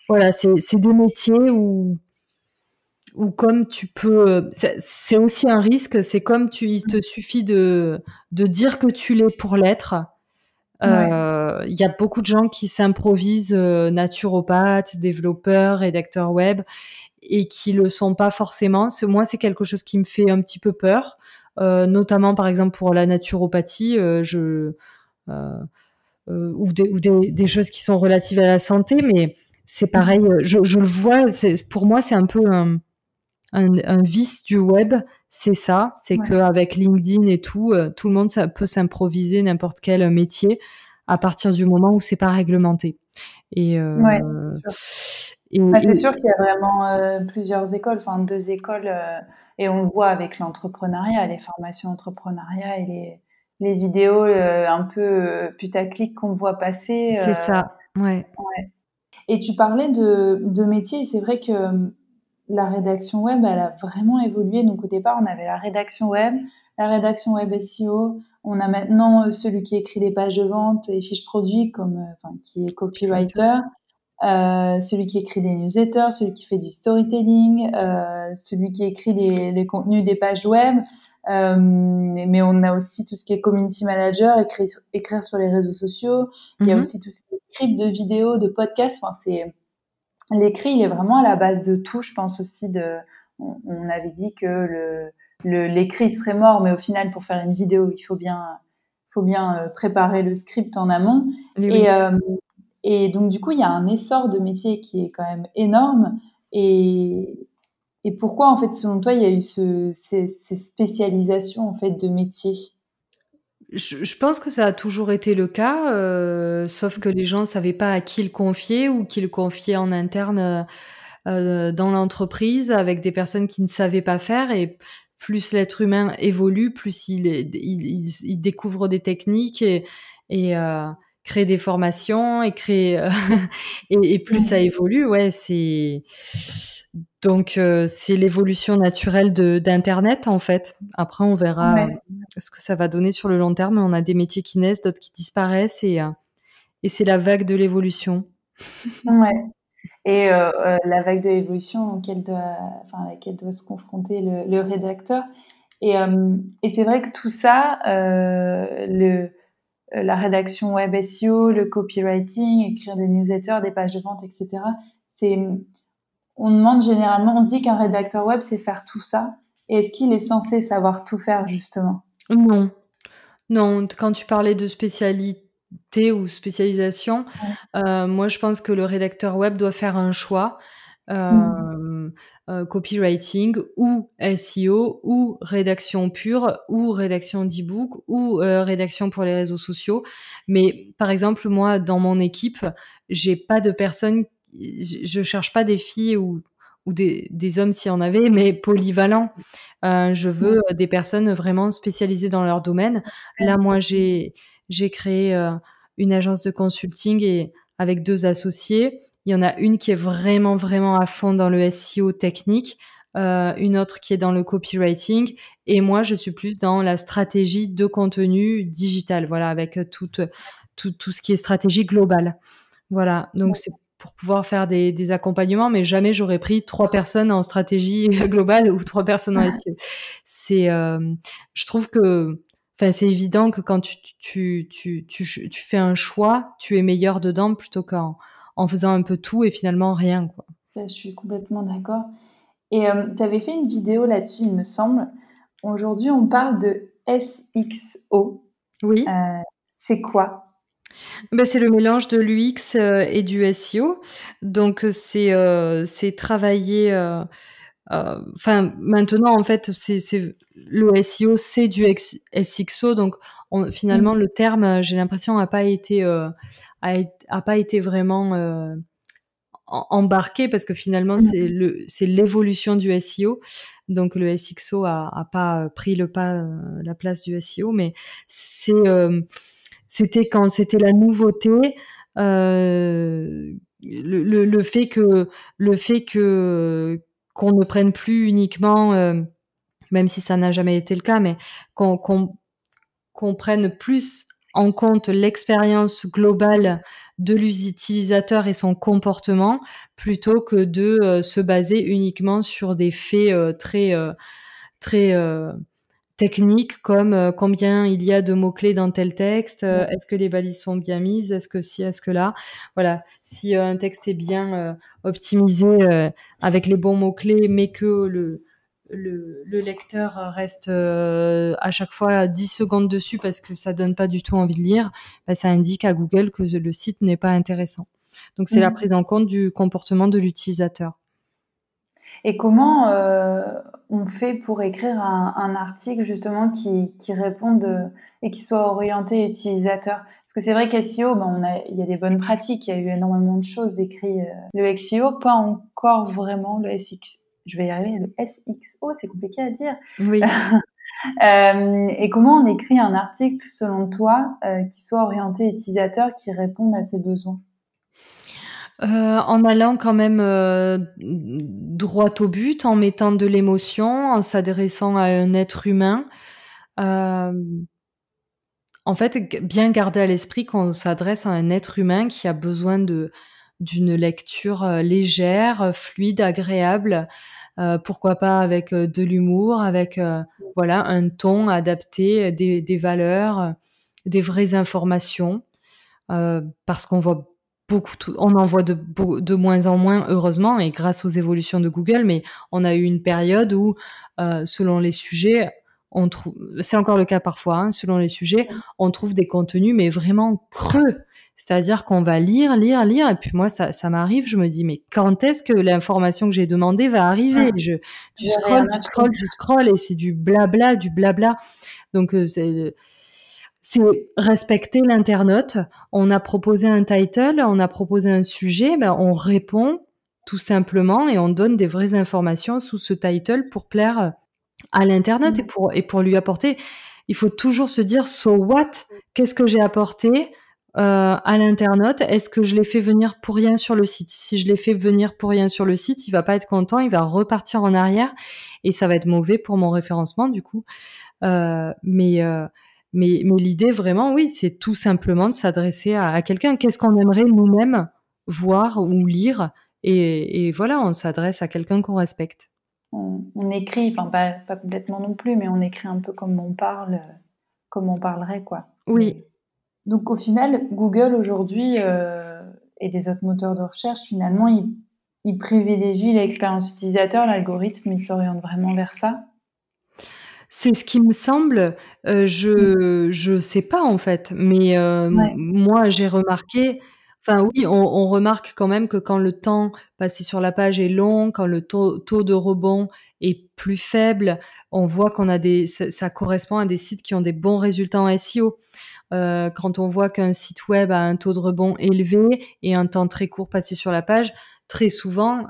S2: voilà, c'est c'est des métiers où ou comme tu peux, c'est aussi un risque. C'est comme tu, il te suffit de de dire que tu l'es pour l'être. Euh, il y a beaucoup de gens qui s'improvisent euh, naturopathes, développeurs, rédacteurs web et qui le sont pas forcément. Moi, c'est quelque chose qui me fait un petit peu peur, euh, notamment par exemple pour la naturopathie, je ou, des, ou des, des, choses qui sont relatives à la santé, mais c'est pareil. Je, je le vois. Pour moi, c'est un peu un un, vice du web, c'est ça, c'est qu'avec LinkedIn et tout, euh, tout le monde ça peut s'improviser n'importe quel métier à partir du moment où c'est pas réglementé.
S3: Et, euh, ouais, c'est sûr. sûr qu'il y a vraiment euh, plusieurs écoles, enfin deux écoles, et on le voit avec l'entrepreneuriat, les formations entrepreneuriat et les, les vidéos un peu putaclic qu'on voit passer.
S2: C'est ça, ouais.
S3: ouais. Et tu parlais de, de métier, c'est vrai que la rédaction web, elle a vraiment évolué. Donc au départ, on avait la rédaction web, la rédaction web SEO. On a maintenant euh, celui qui écrit des pages de vente et fiches produits, comme, euh, enfin, qui est copywriter. Euh, celui qui écrit des newsletters, celui qui fait du storytelling, euh, celui qui écrit les, les, contenus des pages web. Euh, mais on a aussi tout ce qui est community manager, écrire, écrire sur les réseaux sociaux. Il y a mhm. aussi tout ce qui est script de vidéos, de podcasts. Enfin, c'est l'écrit, il est vraiment à la base de tout. Je pense aussi de, on, avait dit que le, l'écrit serait mort, mais au final, pour faire une vidéo, il faut bien, faut bien euh, préparer le script en amont. Et, euh, et donc, du coup, il y a un essor de métier qui est quand même énorme. Et, et pourquoi, en fait, selon toi, il y a eu ce, ces, ces spécialisations en fait de métiers
S2: je, pense que ça a toujours été le cas, euh, sauf que les gens ne savaient pas à qui le confier ou qui le confiaient en interne euh, euh, dans l'entreprise avec des personnes qui ne savaient pas faire. Et plus l'être humain évolue, plus il, il, il, découvre des techniques et, et crée des formations et crée et, et, plus ça évolue. Ouais, c'est donc euh, c'est l'évolution naturelle d'internet en fait. Après on verra ce que ça va donner sur le long terme. On a des métiers qui naissent, d'autres qui disparaissent et euh, et c'est la vague de l'évolution.
S3: Ouais. Et euh, la vague de l'évolution auquel doit, enfin, à laquelle doit se confronter le, le rédacteur. Et, et c'est vrai que tout ça, le, la rédaction web SEO, le copywriting, écrire des newsletters, des pages de vente, etc. C'est on demande généralement, on se dit qu'un rédacteur web sait faire tout ça. Et est-ce qu'il est censé savoir tout faire justement?
S2: Non. Non, quand tu parlais de spécialité ou spécialisation, euh, moi je pense que le rédacteur web doit faire un choix. Euh, hmm. euh, copywriting ou SEO ou rédaction pure ou rédaction d'e-book ou rédaction pour les réseaux sociaux. Mais par exemple, moi, dans mon équipe, j'ai pas de personne je cherche pas des filles ou, ou des, des hommes s'il y en avait, mais polyvalents. Euh, je veux des personnes vraiment spécialisées dans leur domaine. Là, moi, j'ai j'ai créé euh, une agence de consulting et avec deux associés. Il y en a une qui est vraiment vraiment à fond dans le SEO technique, euh, une autre qui est dans le copywriting et moi je suis plus dans la stratégie de contenu digital. Voilà, avec tout tout, tout ce qui est stratégie globale. Voilà, donc c'est pour pouvoir faire des, des, accompagnements, mais jamais j'aurais pris trois personnes en stratégie globale ou trois personnes en SEO. C'est, euh, je trouve que, enfin, c'est évident que quand tu, tu, tu, tu, tu fais un choix, tu es meilleur dedans plutôt qu'en en faisant un peu tout et finalement rien, quoi.
S3: Je suis complètement d'accord. Et euh, tu avais fait une vidéo là-dessus, il me semble. Aujourd'hui, on parle de SXO.
S2: Oui.
S3: Euh, c'est quoi?
S2: Ben, c'est le mélange de l'UX euh, et du SEO. Donc c'est euh, c'est travailler. Euh, enfin maintenant en fait c'est le SEO c'est du SXO donc finalement mmh. le terme j'ai l'impression a pas été a, a, pas été vraiment embarqué parce que finalement c'est le c'est l'évolution du SEO donc le SXO a, a pas pris le pas la place du SEO mais c'est c'était quand c'était la nouveauté. Euh, le, le, fait que le fait que qu'on ne prenne plus uniquement, euh, même si ça n'a jamais été le cas, mais qu'on qu'on prenne plus en compte l'expérience globale de l'utilisateur et son comportement plutôt que de euh, se baser uniquement sur des faits très très techniques comme euh, combien il y a de mots-clés dans tel texte, euh, est-ce que les balises sont bien mises, est-ce que si, est-ce que là. Voilà, si euh, un texte est bien optimisé avec les bons mots-clés, mais que le, le, le lecteur reste à chaque fois 10 secondes dessus parce que ça donne pas du tout envie de lire, bah, ça indique à Google que le site n'est pas intéressant. Donc c'est la mmh. prise en compte du comportement de l'utilisateur.
S3: Et comment euh, on fait pour écrire un, article justement qui, qui réponde et qui soit orienté utilisateur? Parce que c'est vrai qu'SEO, ben on a, il y a des bonnes pratiques, il y a eu énormément de choses écrites. Euh, le SEO, pas encore vraiment le SX. Je vais y arriver, le SXO, c'est compliqué à dire.
S2: Oui.
S3: euh, et comment on écrit un article, selon toi, euh, qui soit orienté utilisateur, qui réponde à ses besoins?
S2: Euh, en allant quand même euh, droit au but, en mettant de l'émotion, en s'adressant à un être humain. Euh, en fait, bien garder à l'esprit qu'on s'adresse à un être humain qui a besoin de d'une lecture légère, fluide, agréable. pourquoi pas avec de l'humour, avec voilà un ton adapté, des, des valeurs, des vraies informations, parce qu'on voit beaucoup, on en voit de, de moins en moins, heureusement, et grâce aux évolutions de Google, mais on a eu une période où, euh, selon les sujets, on trouve, c'est encore le cas parfois, hein, selon les sujets, on trouve des contenus, mais vraiment creux. C'est-à-dire qu'on va lire, lire, lire, et puis moi, ça, ça m'arrive, je me dis, mais quand est-ce que l'information que j'ai demandée va arriver? Je, Tu scrolles, tu scrolles, tu scrolles, et c'est du blabla, du blabla. Donc, euh, c'est c'est respecter l'internaute. On a proposé un title, on a proposé un sujet, ben on répond tout simplement et on donne des vraies informations sous ce title pour plaire à l'internaute et pour et pour lui apporter. Il faut toujours se dire so what? Qu'est-ce que j'ai apporté euh, à l'internaute? Est-ce que je l'ai fait venir pour rien sur le site? Si je l'ai fait venir pour rien sur le site, il va pas être content, il va repartir en arrière et ça va être mauvais pour mon référencement du coup. Euh, mais euh, mais, mais l'idée vraiment, oui, c'est tout simplement de s'adresser à, quelqu'un. Qu'est-ce qu'on aimerait nous-mêmes voir ou lire? Et, et voilà, on s'adresse à quelqu'un qu'on respecte.
S3: On, écrit, enfin pas, pas, complètement non plus, mais on écrit un peu comme on parle, comme on parlerait, quoi.
S2: Oui.
S3: Donc au final, Google aujourd'hui euh, et les autres moteurs de recherche, finalement, ils, ils privilégient l'expérience utilisateur, l'algorithme, ils s'orientent vraiment vers ça.
S2: C'est ce qui me semble. Euh, je je sais pas en fait, mais euh, moi j'ai remarqué. Enfin oui, on, remarque quand même que quand le temps passé sur la page est long, quand le taux, taux de rebond est plus faible, on voit qu'on a des ça, correspond à des sites qui ont des bons résultats en SEO. Euh, quand on voit qu'un site web a un taux de rebond élevé et un temps très court passé sur la page, très souvent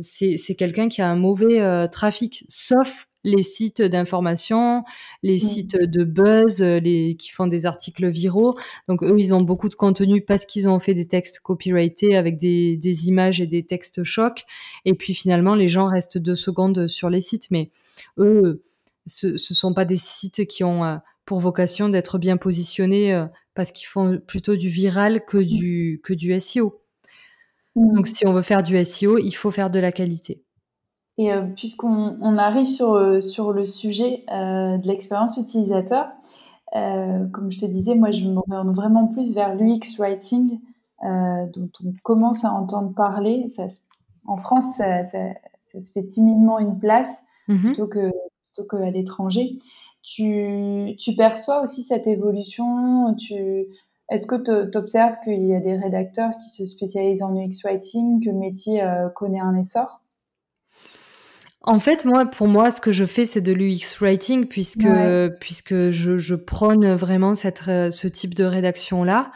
S2: c'est quelqu'un qui a un mauvais trafic, sauf les sites d'information, les mmh. sites de buzz, les qui font des articles viraux. Donc eux, ils ont beaucoup de contenu parce qu'ils ont fait des textes copyrightés avec des, des images et des textes chocs. Et puis finalement, les gens restent deux secondes sur les sites, mais eux, ce, ce sont pas des sites qui ont euh, pour vocation d'être bien positionnés euh, parce qu'ils font plutôt du viral que du que du SEO. Mmh. Donc si on veut faire du SEO, il faut faire de la qualité.
S3: Et euh, puisqu'on arrive sur, euh, sur le sujet euh, de l'expérience utilisateur, comme je te disais, moi je me rends vraiment plus vers l'UX Writing, dont on commence à entendre parler. en France, ça, se fait timidement une place mmh plutôt que plutôt qu'à l'étranger. Tu, tu, perçois aussi cette évolution? Tu, Est-ce que tu observes qu'il y a des rédacteurs qui se spécialisent en UX Writing, que le métier connaît un essor?
S2: En fait, moi, pour moi, ce que je fais, c'est de l'UX writing puisque puisque je, je, prône vraiment cette, ce type de rédaction là.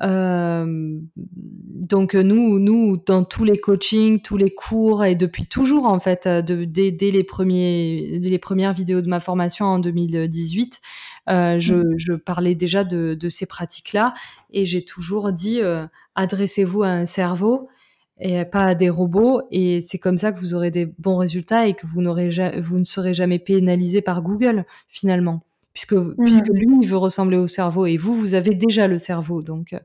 S2: Euh, donc nous, nous, dans tous les coachings, tous les cours et depuis toujours en fait, de, dès, dès, les premiers, les premières vidéos de ma formation en 2018, euh, je, je, parlais déjà de, de ces pratiques-là et j'ai toujours dit euh, adressez-vous à un cerveau et pas à des robots. Et c'est comme ça que vous aurez des bons résultats et que vous, n'aurez vous ne serez jamais pénalisé par Google finalement, puisque, mmh. puisque lui, il veut ressembler au cerveau et vous, vous avez déjà le cerveau. Donc, euh,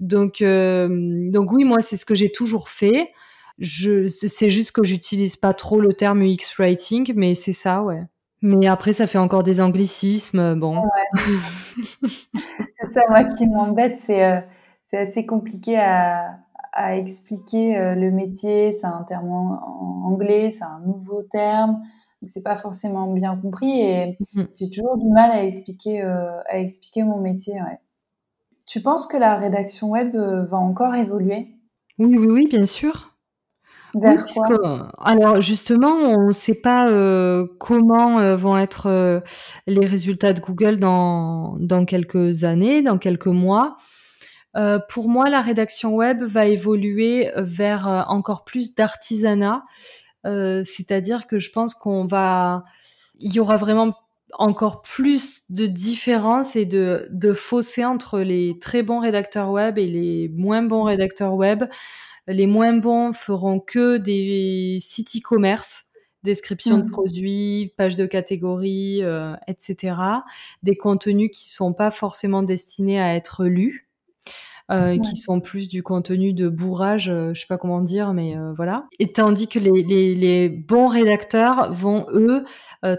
S2: donc, euh, donc oui, moi, c'est ce que j'ai toujours fait. Je, c'est juste que j'utilise pas trop le terme UX writing, mais c'est ça, ouais. Mais après, ça fait encore des anglicismes, bon.
S3: c'est ça, moi, qui m'embête, c'est, euh, c'est assez compliqué à, à expliquer euh, le métier. C'est un terme en anglais, c'est un nouveau terme. C'est pas forcément bien compris et mmh. j'ai toujours du mal à expliquer, euh, à expliquer mon métier. Tu penses que la rédaction web euh, va encore évoluer?
S2: Oui, oui, oui, bien sûr.
S3: Vers quoi?
S2: alors justement, on ne sait pas comment vont être les résultats de Google dans, dans quelques années, dans quelques mois. Euh, pour moi, la rédaction web va évoluer vers euh, encore plus d'artisanat, euh, c'est-à-dire que je pense qu'on va, il y aura vraiment encore plus de différences et de, de fossés entre les très bons rédacteurs web et les moins bons rédacteurs web. Les moins bons feront que des sites e-commerce, description de mmh. produits, pages de catégories, etc. Des contenus qui sont pas forcément destinés à être lus. Euh, qui sont plus du contenu de bourrage, euh, je sais pas comment dire, mais euh, voilà. Et tandis que les, les, les, bons rédacteurs vont eux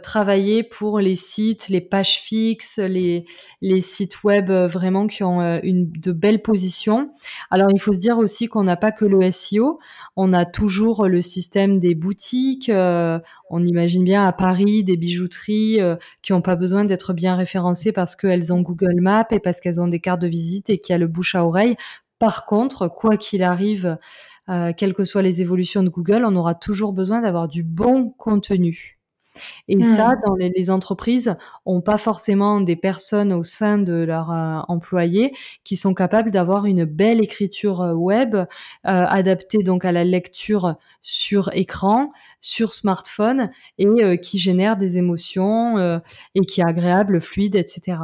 S2: travailler pour les sites, les pages fixes, les, les sites web vraiment qui ont une de belles positions. Alors il faut se dire aussi qu'on n'a pas que le SEO, on a toujours le système des boutiques. On imagine bien à Paris des bijouteries qui n'ont pas besoin d'être bien référencées parce qu'elles ont Google Maps et parce qu'elles ont des cartes de visite et qu'il y a le bouche à oreille par contre, quoi qu'il arrive, euh, quelles que soient les évolutions de Google, on aura toujours besoin d'avoir du bon contenu. Et hmm. ça, dans les, entreprises, ont pas forcément des personnes au sein de leurs euh, employés qui sont capables d'avoir une belle écriture euh, web adaptée donc à la lecture sur écran, sur smartphone et qui génère des émotions et qui est agréable, fluide, etc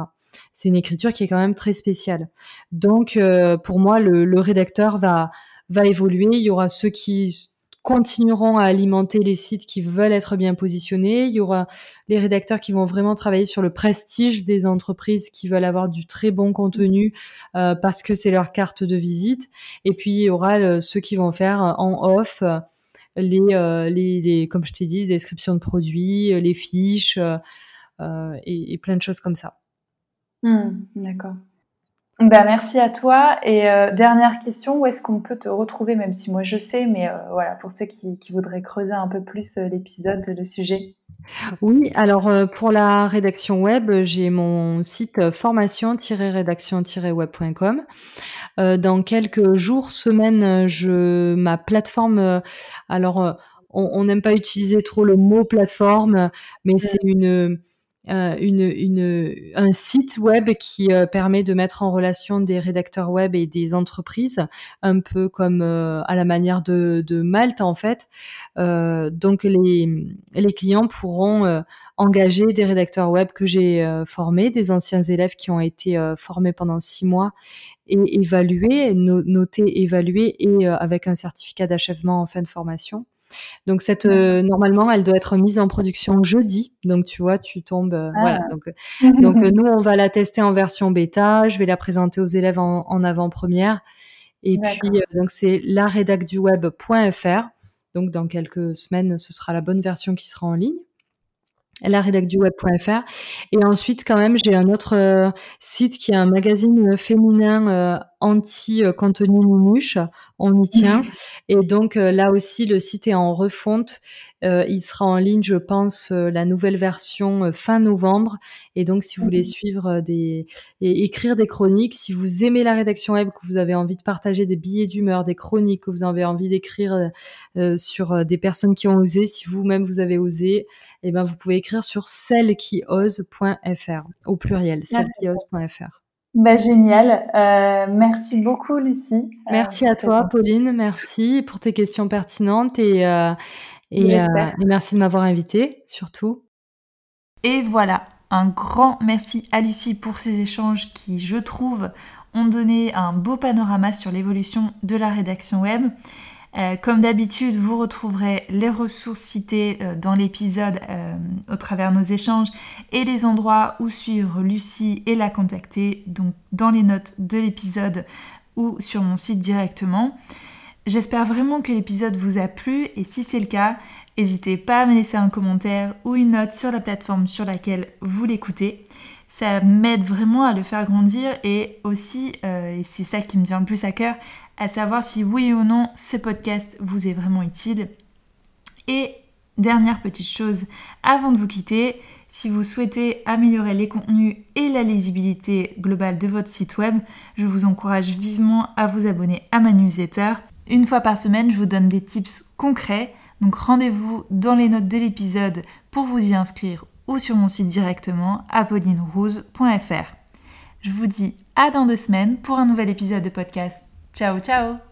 S2: c'est une écriture qui est quand même très spéciale. Donc, euh, pour moi, le, rédacteur va, va évoluer. Il y aura ceux qui continueront à alimenter les sites qui veulent être bien positionnés. Il y aura les rédacteurs qui vont vraiment travailler sur le prestige des entreprises qui veulent avoir du très bon contenu euh, parce que c'est leur carte de visite. Et puis il y aura euh, ceux qui vont faire en off les, les, les, comme je t'ai dit, descriptions de produits, les fiches et plein de choses comme ça.
S3: Hmm, d'accord. Bah, merci à toi. Et euh, dernière question, où est-ce qu'on peut te retrouver, même si moi je sais, mais euh, voilà, pour ceux qui, voudraient creuser un peu plus euh, l'épisode, le sujet.
S2: Oui, alors pour la rédaction web, j'ai mon site formation-rédaction-web.com. dans quelques jours, semaines, je ma plateforme. alors, on n'aime pas utiliser trop le mot plateforme, mais c'est une une, un site web qui permet de mettre en relation des rédacteurs web et des entreprises, un peu comme à la manière de, Malte en fait. donc les clients pourront engager des rédacteurs web que j'ai formés, des anciens élèves qui ont été formés pendant six mois et évalués, notés, évalués et avec un certificat d'achèvement en fin de formation. Donc cette euh, normalement, elle doit être mise en production jeudi. Donc tu vois, tu tombes euh, voilà. Ah. Donc, euh, donc nous on va la tester en version bêta. Je vais la présenter aux élèves en, avant-première. Et puis donc c'est laredacduweb.fr. Donc dans quelques semaines, ce sera la bonne version qui sera en ligne la web.fr et ensuite quand même j'ai un autre site qui est un magazine féminin contenu minuche on y tient. Et donc euh, là aussi, le site est en refonte. Euh, il sera en ligne, je pense, euh, la nouvelle version fin novembre. Et donc, si vous voulez suivre des et écrire des chroniques, si vous aimez la rédaction web, que vous avez envie de partager des billets d'humeur, des chroniques, que vous avez envie d'écrire sur des personnes qui ont osé, si vous-même vous avez osé, eh ben vous pouvez écrire sur celle qui ose.fr au pluriel, celle qui ose.fr.
S1: Bah, génial. Euh, merci beaucoup, Lucie.
S2: Merci euh, à toi, Pauline. Merci pour tes questions pertinentes et, euh, et, merci de m'avoir invité, surtout.
S1: Et voilà, un grand merci à Lucie pour ces échanges qui, je trouve, ont donné un beau panorama sur l'évolution de la rédaction web. Euh, comme d'habitude, vous retrouverez les ressources citées euh, dans l'épisode euh, au travers nos échanges et les endroits où suivre Lucie et la contacter, donc dans les notes de l'épisode ou sur mon site directement. J'espère vraiment que l'épisode vous a plu et si c'est le cas, n'hésitez pas à me laisser un commentaire ou une note sur la plateforme sur laquelle vous l'écoutez. Ça m'aide vraiment à le faire grandir et aussi, et c'est ça qui me tient le plus à cœur, à savoir si oui ou non ce podcast vous est vraiment utile. Et dernière petite chose, avant de vous quitter, si vous souhaitez améliorer les contenus et la lisibilité globale de votre site web, je vous encourage vivement à vous abonner à ma newsletter. Une fois par semaine, je vous donne des tips concrets, donc rendez-vous dans les notes de l'épisode pour vous y inscrire ou sur mon site directement apollinerose.fr. Je vous dis à dans deux semaines pour un nouvel épisode de podcast. Chau, chau.